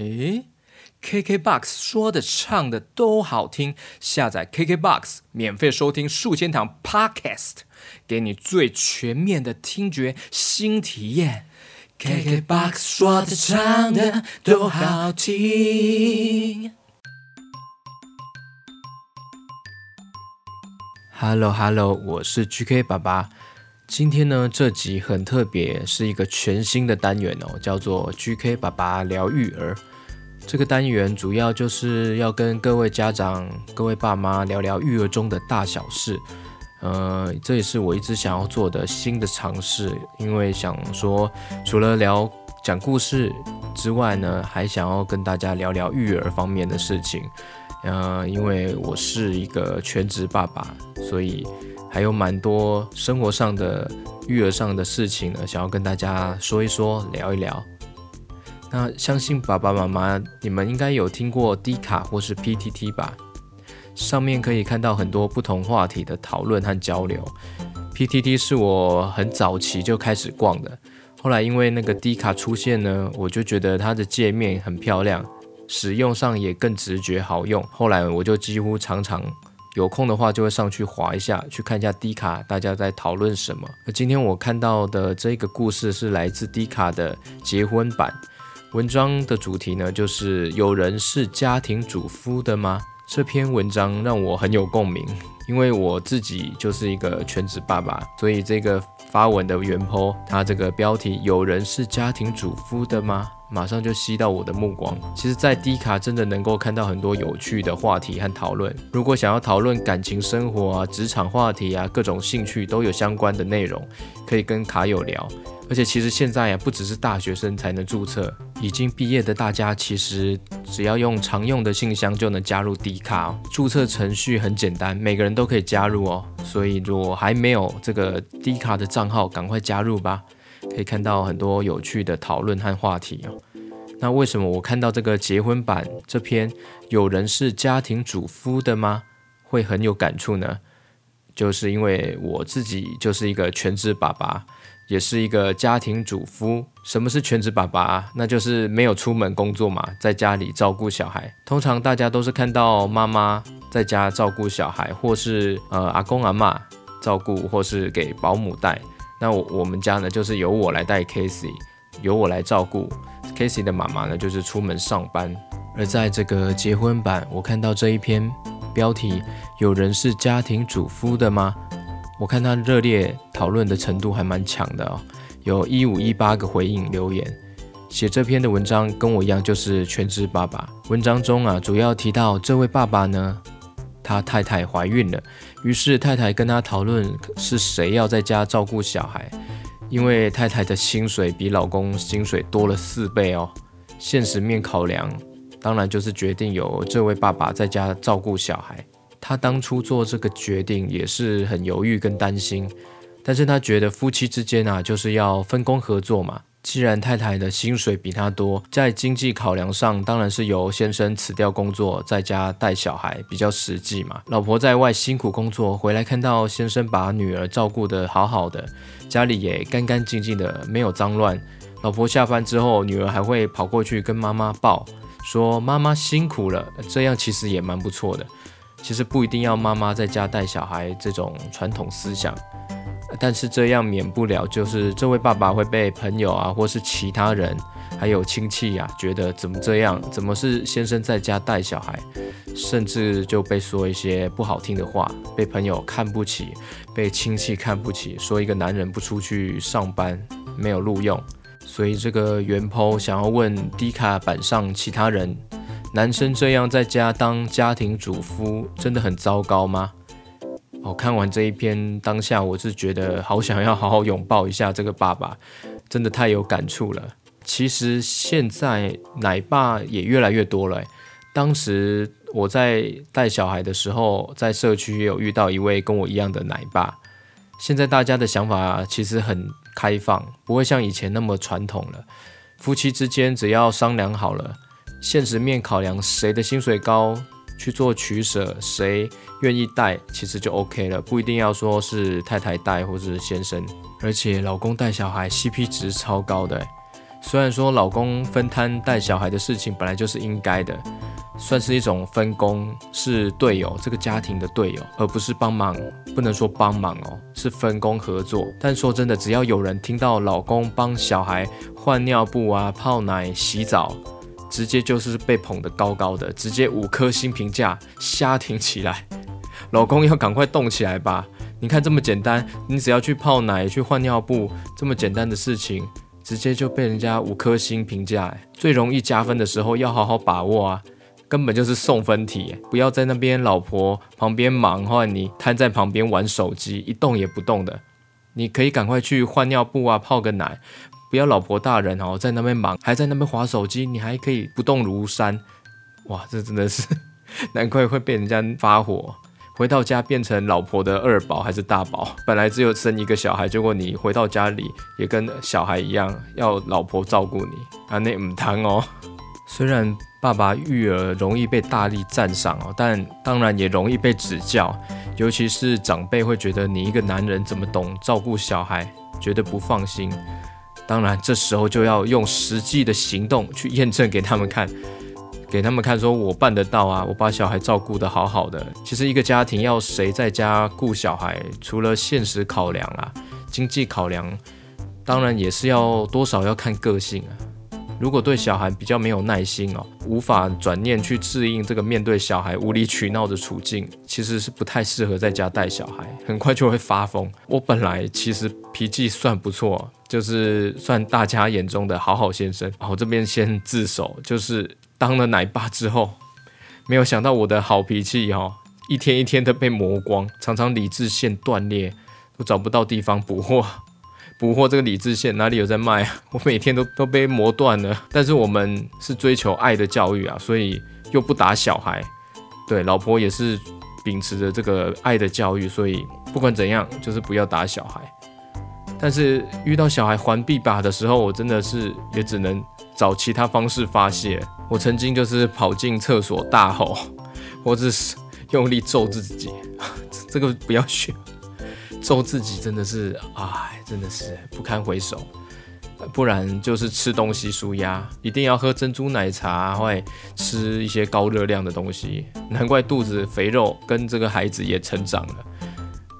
诶，KKBOX 说的唱的都好听，下载 KKBOX 免费收听数千堂 Podcast，给你最全面的听觉新体验。KKBOX 说的唱的都好听。Hello Hello，我是 GK 爸爸。今天呢，这集很特别，是一个全新的单元哦，叫做 GK 爸爸聊育儿。这个单元主要就是要跟各位家长、各位爸妈聊聊育儿中的大小事。呃，这也是我一直想要做的新的尝试，因为想说，除了聊讲故事之外呢，还想要跟大家聊聊育儿方面的事情。呃，因为我是一个全职爸爸，所以。还有蛮多生活上的、育儿上的事情呢，想要跟大家说一说、聊一聊。那相信爸爸妈妈你们应该有听过 D 卡或是 PTT 吧？上面可以看到很多不同话题的讨论和交流。PTT 是我很早期就开始逛的，后来因为那个 D 卡出现呢，我就觉得它的界面很漂亮，使用上也更直觉好用。后来我就几乎常常。有空的话就会上去滑一下，去看一下 D 卡大家在讨论什么。而今天我看到的这个故事是来自 D 卡的结婚版，文章的主题呢就是有人是家庭主夫的吗？这篇文章让我很有共鸣，因为我自己就是一个全职爸爸，所以这个发文的原 po，它这个标题有人是家庭主夫的吗？马上就吸到我的目光。其实，在 D 卡真的能够看到很多有趣的话题和讨论。如果想要讨论感情生活啊、职场话题啊、各种兴趣都有相关的内容，可以跟卡友聊。而且，其实现在呀，不只是大学生才能注册，已经毕业的大家其实只要用常用的信箱就能加入 D 卡。注册程序很简单，每个人都可以加入哦。所以，如果还没有这个 D 卡的账号，赶快加入吧。可以看到很多有趣的讨论和话题哦。那为什么我看到这个结婚版这篇有人是家庭主夫的吗？会很有感触呢？就是因为我自己就是一个全职爸爸，也是一个家庭主夫。什么是全职爸爸？那就是没有出门工作嘛，在家里照顾小孩。通常大家都是看到妈妈在家照顾小孩，或是呃阿公阿嬷照顾，或是给保姆带。那我我们家呢，就是由我来带 Casey，由我来照顾 Casey 的妈妈呢，就是出门上班。而在这个结婚版，我看到这一篇标题，有人是家庭主夫的吗？我看他热烈讨论的程度还蛮强的哦，有一五一八个回应留言。写这篇的文章跟我一样，就是全职爸爸。文章中啊，主要提到这位爸爸呢，他太太怀孕了。于是太太跟他讨论是谁要在家照顾小孩，因为太太的薪水比老公薪水多了四倍哦。现实面考量，当然就是决定由这位爸爸在家照顾小孩。他当初做这个决定也是很犹豫跟担心，但是他觉得夫妻之间啊，就是要分工合作嘛。既然太太的薪水比他多，在经济考量上，当然是由先生辞掉工作，在家带小孩比较实际嘛。老婆在外辛苦工作，回来看到先生把女儿照顾得好好的，家里也干干净净的，没有脏乱。老婆下班之后，女儿还会跑过去跟妈妈抱，说妈妈辛苦了。这样其实也蛮不错的。其实不一定要妈妈在家带小孩这种传统思想。但是这样免不了，就是这位爸爸会被朋友啊，或是其他人，还有亲戚呀、啊，觉得怎么这样？怎么是先生在家带小孩？甚至就被说一些不好听的话，被朋友看不起，被亲戚看不起，说一个男人不出去上班，没有录用。所以这个原 po 想要问 D 卡板上其他人，男生这样在家当家庭主夫，真的很糟糕吗？哦，看完这一篇，当下我是觉得好想要好好拥抱一下这个爸爸，真的太有感触了。其实现在奶爸也越来越多了。当时我在带小孩的时候，在社区有遇到一位跟我一样的奶爸。现在大家的想法其实很开放，不会像以前那么传统了。夫妻之间只要商量好了，现实面考量谁的薪水高，去做取舍，谁愿意带，其实就 OK 了，不一定要说是太太带或者是先生。而且老公带小孩 CP 值超高的，虽然说老公分摊带小孩的事情本来就是应该的，算是一种分工，是队友，这个家庭的队友，而不是帮忙。不能说帮忙哦，是分工合作。但说真的，只要有人听到老公帮小孩换尿布啊、泡奶、洗澡，直接就是被捧得高高的，直接五颗星评价，瞎挺起来。老公要赶快动起来吧！你看这么简单，你只要去泡奶、去换尿布，这么简单的事情，直接就被人家五颗星评价。最容易加分的时候要好好把握啊，根本就是送分题。不要在那边老婆旁边忙，或你瘫在旁边玩手机，一动也不动的。你可以赶快去换尿布啊，泡个奶。不要老婆大人哦，在那边忙，还在那边滑手机，你还可以不动如山。哇，这真的是难怪会被人家发火。回到家变成老婆的二宝还是大宝？本来只有生一个小孩，结果你回到家里也跟小孩一样，要老婆照顾你啊？那唔谈哦。虽然爸爸育儿容易被大力赞赏哦，但当然也容易被指教，尤其是长辈会觉得你一个男人怎么懂照顾小孩，觉得不放心。当然这时候就要用实际的行动去验证给他们看。给他们看，说我办得到啊！我把小孩照顾得好好的。其实一个家庭要谁在家顾小孩，除了现实考量啊，经济考量，当然也是要多少要看个性啊。如果对小孩比较没有耐心哦，无法转念去适应这个面对小孩无理取闹的处境，其实是不太适合在家带小孩，很快就会发疯。我本来其实脾气算不错，就是算大家眼中的好好先生。我这边先自首，就是。当了奶爸之后，没有想到我的好脾气哈，一天一天的被磨光，常常理智线断裂，都找不到地方补货，捕获这个理智线哪里有在卖啊？我每天都都被磨断了。但是我们是追求爱的教育啊，所以又不打小孩，对，老婆也是秉持着这个爱的教育，所以不管怎样，就是不要打小孩。但是遇到小孩还臂把的时候，我真的是也只能找其他方式发泄。我曾经就是跑进厕所大吼，或者是用力揍自己，这个不要学。揍自己真的是，哎，真的是不堪回首。不然就是吃东西舒压，一定要喝珍珠奶茶，或吃一些高热量的东西。难怪肚子肥肉跟这个孩子也成长了。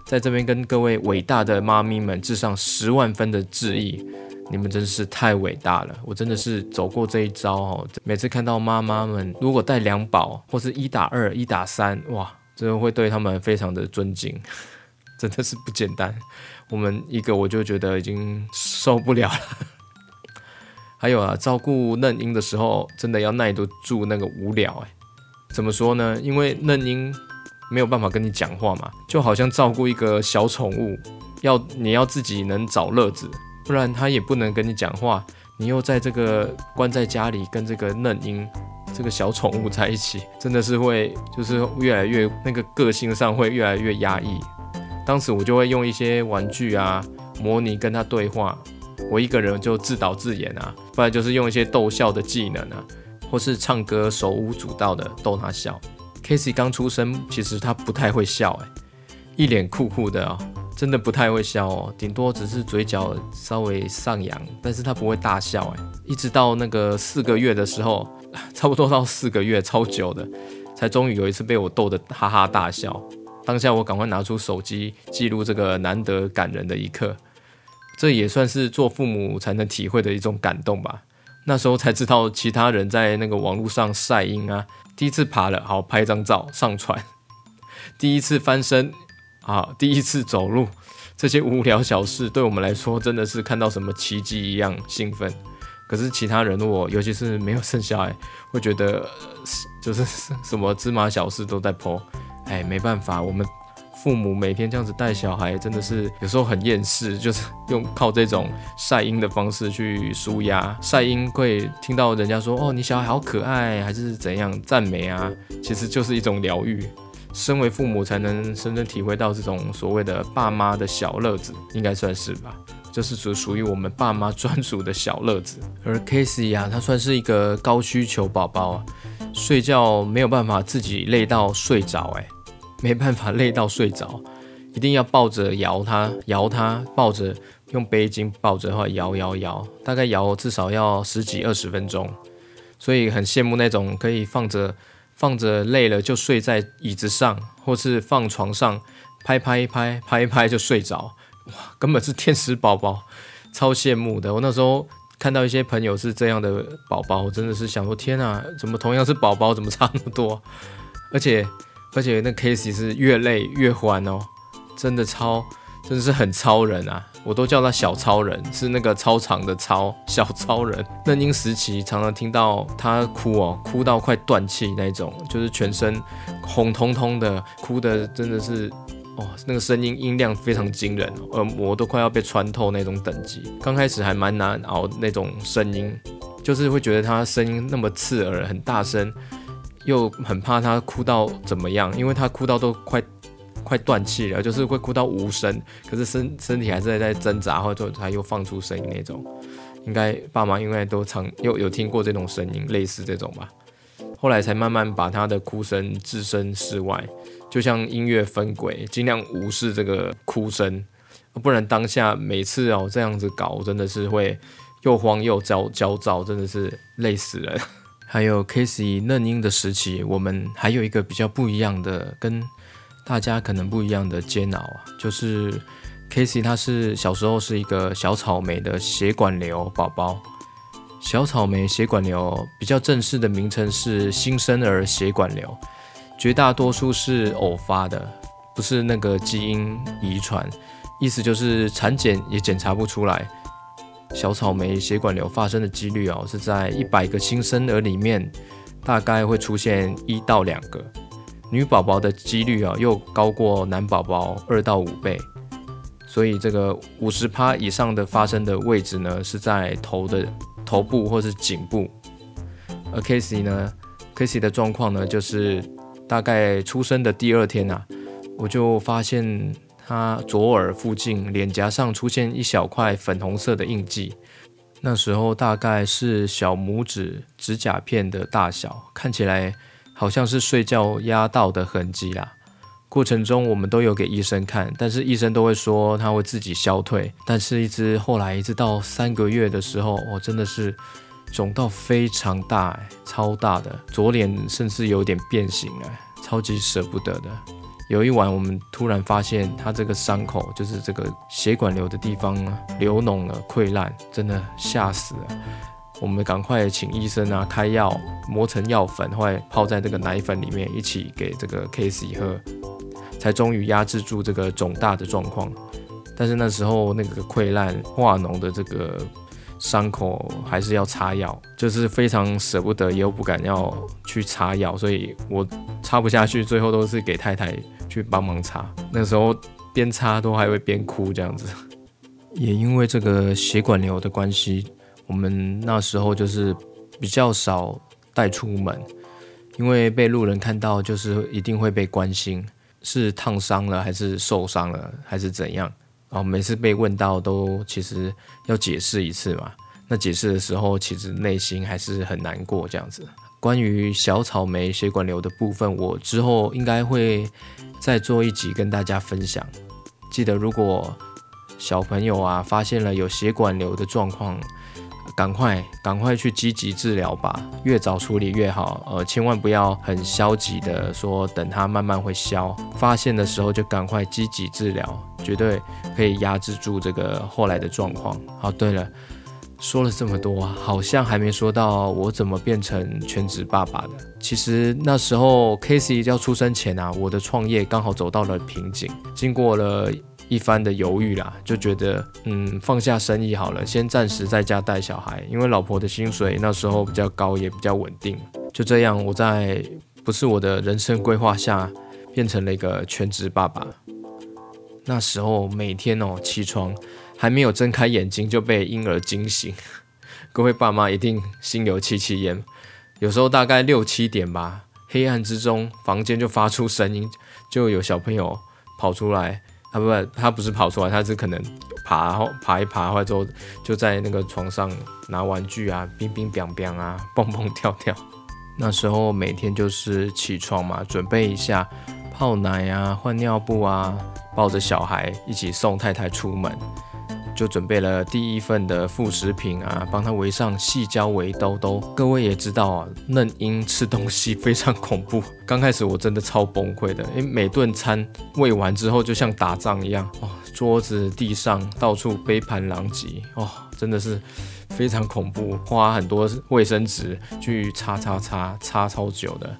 在这边跟各位伟大的妈咪们致上十万分的致意，你们真是太伟大了！我真的是走过这一招哦。每次看到妈妈们如果带两宝或是一打二、一打三，哇，真的会对他们非常的尊敬，真的是不简单。我们一个我就觉得已经受不了了。还有啊，照顾嫩婴的时候，真的要耐得住那个无聊哎。怎么说呢？因为嫩婴。没有办法跟你讲话嘛，就好像照顾一个小宠物，要你要自己能找乐子，不然他也不能跟你讲话。你又在这个关在家里跟这个嫩婴、这个小宠物在一起，真的是会就是越来越那个个性上会越来越压抑。当时我就会用一些玩具啊，模拟跟他对话，我一个人就自导自演啊，不然就是用一些逗笑的技能啊，或是唱歌手舞足蹈的逗他笑。Casey 刚出生，其实他不太会笑，哎，一脸酷酷的哦，真的不太会笑哦，顶多只是嘴角稍微上扬，但是他不会大笑，哎，一直到那个四个月的时候，差不多到四个月，超久的，才终于有一次被我逗得哈哈大笑。当下我赶快拿出手机记录这个难得感人的一刻，这也算是做父母才能体会的一种感动吧。那时候才知道，其他人在那个网络上晒婴啊。第一次爬了，好拍张照上传。第一次翻身，啊，第一次走路，这些无聊小事，对我们来说真的是看到什么奇迹一样兴奋。可是其他人，我尤其是没有生小孩，会觉得就是 什么芝麻小事都在 po。哎，没办法，我们。父母每天这样子带小孩，真的是有时候很厌世，就是 用靠这种晒婴的方式去舒压。晒婴会听到人家说：“哦，你小孩好可爱，还是怎样赞美啊？”其实就是一种疗愈。身为父母才能深深体会到这种所谓的爸妈的小乐子，应该算是吧？就是属属于我们爸妈专属的小乐子。而 Casey 啊，他算是一个高需求宝宝啊，睡觉没有办法自己累到睡着，哎。没办法累到睡着，一定要抱着摇他，摇他，抱着用背巾抱着的话摇摇摇，大概摇至少要十几二十分钟，所以很羡慕那种可以放着放着累了就睡在椅子上，或是放床上拍拍一拍拍一拍就睡着，哇，根本是天使宝宝，超羡慕的。我那时候看到一些朋友是这样的宝宝，我真的是想说天啊，怎么同样是宝宝，怎么差那么多？而且而且那 Casey 是越累越欢哦，真的超。真的是很超人啊！我都叫他小超人，是那个超长的超 小超人。嫩婴时期常常听到他哭哦，哭到快断气那种，就是全身红彤彤的，哭的真的是哦，那个声音音量非常惊人，耳膜都快要被穿透那种等级。刚开始还蛮难熬那种声音，就是会觉得他声音那么刺耳，很大声，又很怕他哭到怎么样，因为他哭到都快。快断气了，就是会哭到无声，可是身身体还是在在挣扎，或者他又放出声音那种。应该爸妈应该都常有有听过这种声音，类似这种吧。后来才慢慢把他的哭声置身事外，就像音乐分轨，尽量无视这个哭声，不然当下每次哦这样子搞，真的是会又慌又焦焦躁，真的是累死人。还有 Casey 嫩婴的时期，我们还有一个比较不一样的跟。大家可能不一样的煎熬啊，就是 Casey 他是小时候是一个小草莓的血管瘤宝宝。小草莓血管瘤比较正式的名称是新生儿血管瘤，绝大多数是偶发的，不是那个基因遗传，意思就是产检也检查不出来。小草莓血管瘤发生的几率哦，是在一百个新生儿里面，大概会出现一到两个。女宝宝的几率啊，又高过男宝宝二到五倍，所以这个五十趴以上的发生的位置呢，是在头的头部或是颈部。而 Casey 呢，Casey 的状况呢，就是大概出生的第二天、啊，我就发现他左耳附近脸颊上出现一小块粉红色的印记，那时候大概是小拇指指甲片的大小，看起来。好像是睡觉压到的痕迹啦。过程中我们都有给医生看，但是医生都会说他会自己消退。但是一直后来一直到三个月的时候，我真的是肿到非常大，欸，超大的，左脸甚至有点变形了，超级舍不得的。有一晚我们突然发现他这个伤口，就是这个血管瘤的地方流脓了，溃烂，真的吓死了。我们赶快请医生啊开药，磨成药粉，后来泡在这个奶粉里面，一起给这个 Casey 喝，才终于压制住这个肿大的状况。但是那时候那个溃烂化脓的这个伤口还是要擦药，就是非常舍不得，又不敢要去擦药，所以我擦不下去，最后都是给太太去帮忙擦。那时候边擦都还会边哭这样子，也因为这个血管瘤的关系。我们那时候就是比较少带出门，因为被路人看到就是一定会被关心，是烫伤了还是受伤了还是怎样？啊每次被问到都其实要解释一次嘛。那解释的时候其实内心还是很难过这样子。关于小草莓血管瘤的部分，我之后应该会再做一集跟大家分享。记得如果小朋友啊发现了有血管瘤的状况，赶快，赶快去积极治疗吧，越早处理越好。呃，千万不要很消极的说等它慢慢会消，发现的时候就赶快积极治疗，绝对可以压制住这个后来的状况。好，对了，说了这么多，好像还没说到我怎么变成全职爸爸的。其实那时候 Casey 要出生前啊，我的创业刚好走到了瓶颈，经过了。一番的犹豫啦，就觉得嗯，放下生意好了，先暂时在家带小孩，因为老婆的薪水那时候比较高，也比较稳定。就这样，我在不是我的人生规划下，变成了一个全职爸爸。那时候每天哦起床还没有睁开眼睛就被婴儿惊醒，各位爸妈一定心有戚戚焉。有时候大概六七点吧，黑暗之中房间就发出声音，就有小朋友跑出来。他不，他不是跑出来，他是可能爬，后爬一爬，或者之后就在那个床上拿玩具啊，冰冰冰冰啊，蹦蹦跳跳。那时候每天就是起床嘛，准备一下泡奶啊，换尿布啊，抱着小孩一起送太太出门，就准备了第一份的副食品啊，帮他围上细胶围兜兜。各位也知道啊，嫩婴吃东西非常恐怖。刚开始我真的超崩溃的，因为每顿餐喂完之后就像打仗一样哦，桌子、地上到处杯盘狼藉哦，真的是非常恐怖，花很多卫生纸去擦擦擦擦超久的。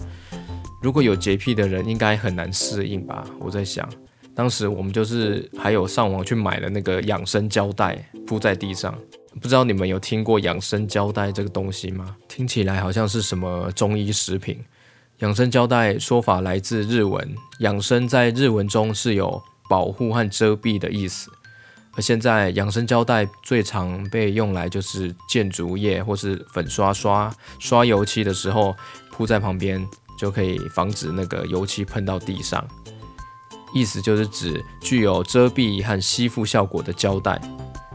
如果有洁癖的人，应该很难适应吧？我在想。当时我们就是还有上网去买了那个养生胶带铺在地上，不知道你们有听过养生胶带这个东西吗？听起来好像是什么中医食品。养生胶带说法来自日文，养生在日文中是有保护和遮蔽的意思。而现在养生胶带最常被用来就是建筑业或是粉刷刷刷油漆的时候铺在旁边，就可以防止那个油漆喷到地上。意思就是指具有遮蔽和吸附效果的胶带，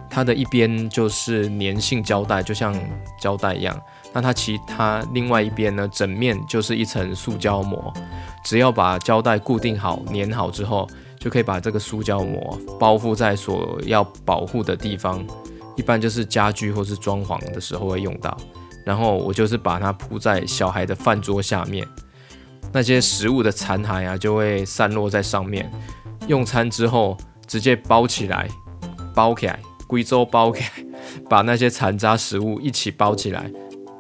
它的一边就是粘性胶带，就像胶带一样。那它其他另外一边呢，整面就是一层塑胶膜。只要把胶带固定好、粘好之后，就可以把这个塑胶膜包覆在所要保护的地方。一般就是家具或是装潢的时候会用到。然后我就是把它铺在小孩的饭桌下面。那些食物的残骸啊，就会散落在上面。用餐之后，直接包起来，包起来，贵州包起来，把那些残渣食物一起包起来，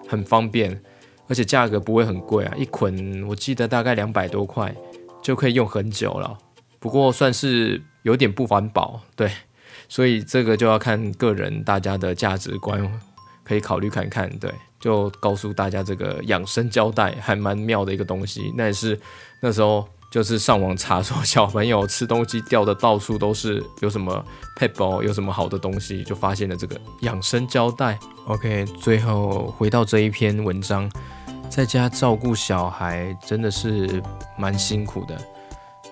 很方便，而且价格不会很贵啊，一捆我记得大概两百多块，就可以用很久了。不过算是有点不环保，对，所以这个就要看个人大家的价值观，可以考虑看看，对。就告诉大家，这个养生胶带还蛮妙的一个东西。那也是那时候就是上网查说小朋友吃东西掉的到处都是，有什么撇步，有什么好的东西，就发现了这个养生胶带。OK，最后回到这一篇文章，在家照顾小孩真的是蛮辛苦的，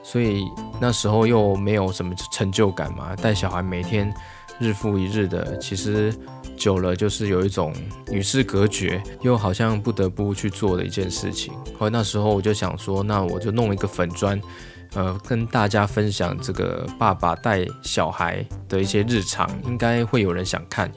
所以那时候又没有什么成就感嘛，带小孩每天日复一日的，其实。久了就是有一种与世隔绝，又好像不得不去做的一件事情。后来那时候我就想说，那我就弄一个粉砖，呃，跟大家分享这个爸爸带小孩的一些日常，应该会有人想看。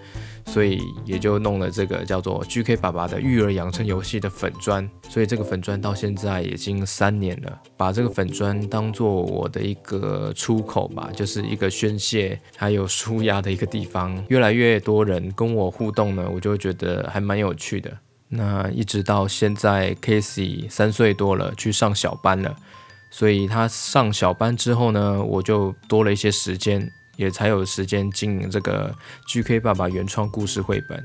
所以也就弄了这个叫做 GK 爸爸的育儿养成游戏的粉砖，所以这个粉砖到现在已经三年了，把这个粉砖当做我的一个出口吧，就是一个宣泄还有舒压的一个地方。越来越多人跟我互动呢，我就觉得还蛮有趣的。那一直到现在，Casey 三岁多了，去上小班了，所以他上小班之后呢，我就多了一些时间。也才有时间经营这个 GK 爸爸原创故事绘本。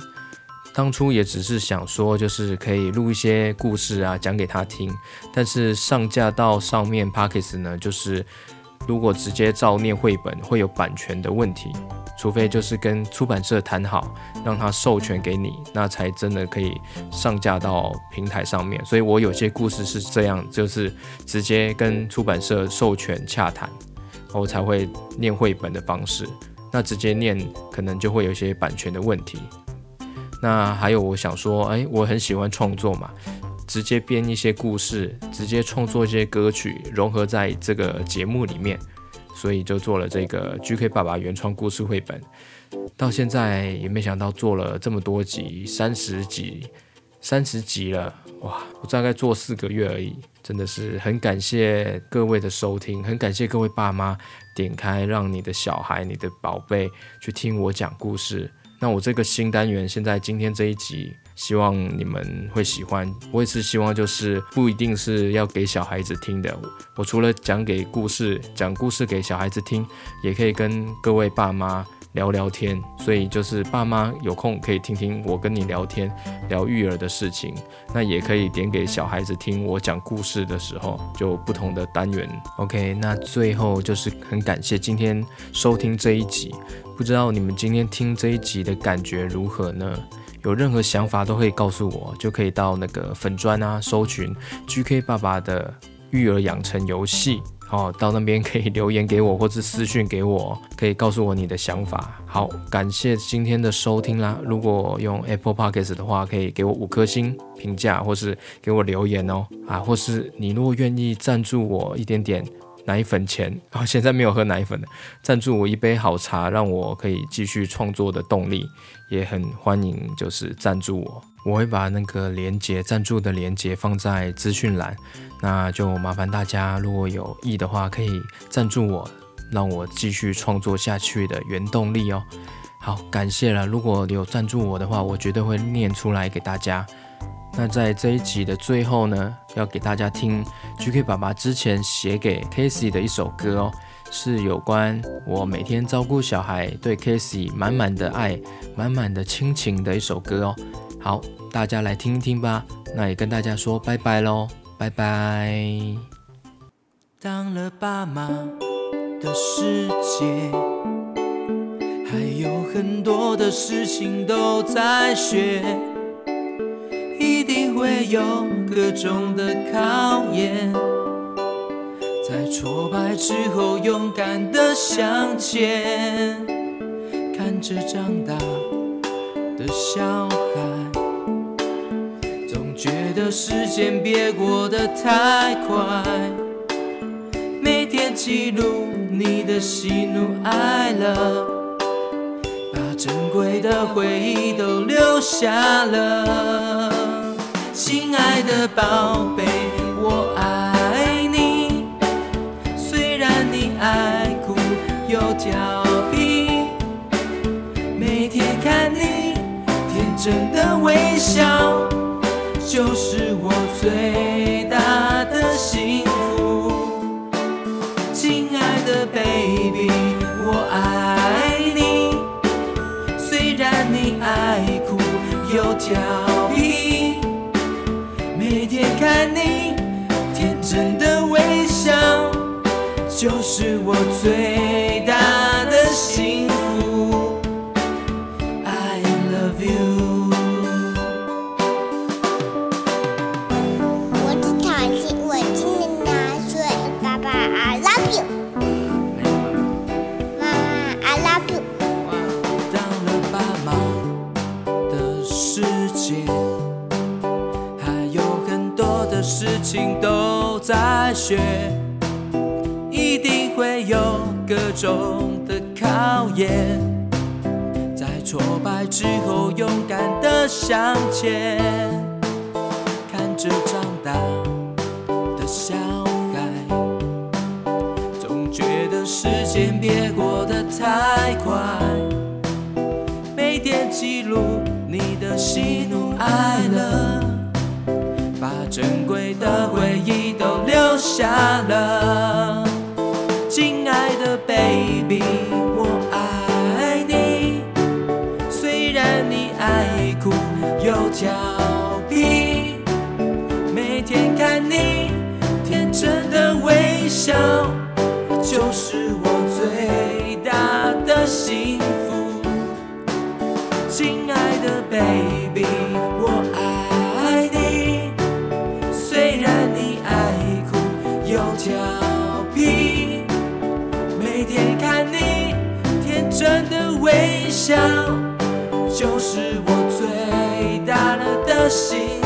当初也只是想说，就是可以录一些故事啊，讲给他听。但是上架到上面 Podcast 呢，就是如果直接照念绘本，会有版权的问题。除非就是跟出版社谈好，让他授权给你，那才真的可以上架到平台上面。所以我有些故事是这样，就是直接跟出版社授权洽谈。我才会念绘本的方式，那直接念可能就会有一些版权的问题。那还有我想说，哎，我很喜欢创作嘛，直接编一些故事，直接创作一些歌曲，融合在这个节目里面，所以就做了这个 GK 爸爸原创故事绘本。到现在也没想到做了这么多集，三十集，三十集了，哇！我大概做四个月而已。真的是很感谢各位的收听，很感谢各位爸妈点开，让你的小孩、你的宝贝去听我讲故事。那我这个新单元，现在今天这一集，希望你们会喜欢。我也是希望，就是不一定是要给小孩子听的。我除了讲给故事、讲故事给小孩子听，也可以跟各位爸妈。聊聊天，所以就是爸妈有空可以听听我跟你聊天，聊育儿的事情。那也可以点给小孩子听我讲故事的时候，就不同的单元。OK，那最后就是很感谢今天收听这一集。不知道你们今天听这一集的感觉如何呢？有任何想法都可以告诉我，就可以到那个粉砖啊，搜寻 GK 爸爸的育儿养成游戏。哦，到那边可以留言给我，或是私讯给我，可以告诉我你的想法。好，感谢今天的收听啦。如果用 Apple Podcast 的话，可以给我五颗星评价，或是给我留言哦。啊，或是你如果愿意赞助我一点点奶粉钱，啊，现在没有喝奶粉了，赞助我一杯好茶，让我可以继续创作的动力，也很欢迎，就是赞助我，我会把那个连接赞助的连接放在资讯栏，那就麻烦大家如果有意的话，可以赞助我，让我继续创作下去的原动力哦。好，感谢了，如果有赞助我的话，我绝对会念出来给大家。那在这一集的最后呢，要给大家听 GK 爸爸之前写给 Casey 的一首歌哦，是有关我每天照顾小孩，对 Casey 满满的爱、满满的亲情的一首歌哦。好，大家来听一听吧。那也跟大家说拜拜喽，拜拜。当了爸妈的世界，还有很多的事情都在学。一定会有各种的考验，挫败之后勇敢的向前。看着长大的小孩，总觉得时间别过得太快。每天记录你的喜怒哀乐，把珍贵的回忆都留下了。亲爱的宝贝，调皮，每天看你天真的微笑，就是我最大的幸福。亲爱的 baby，我爱你。虽然你爱哭又调皮，每天。看你天真的微笑，就是我最情都在学，一定会有各种的考验，在挫败之后勇敢的向前。看着长大的小孩，总觉得时间别过得太快，每天记录你的喜怒哀乐。珍贵的回忆都留下了，亲爱的 baby，我爱你。虽然你爱哭又调皮，每天看你天真的微笑，就是我最大的幸福。亲爱的 baby，微笑，就是我最大的心。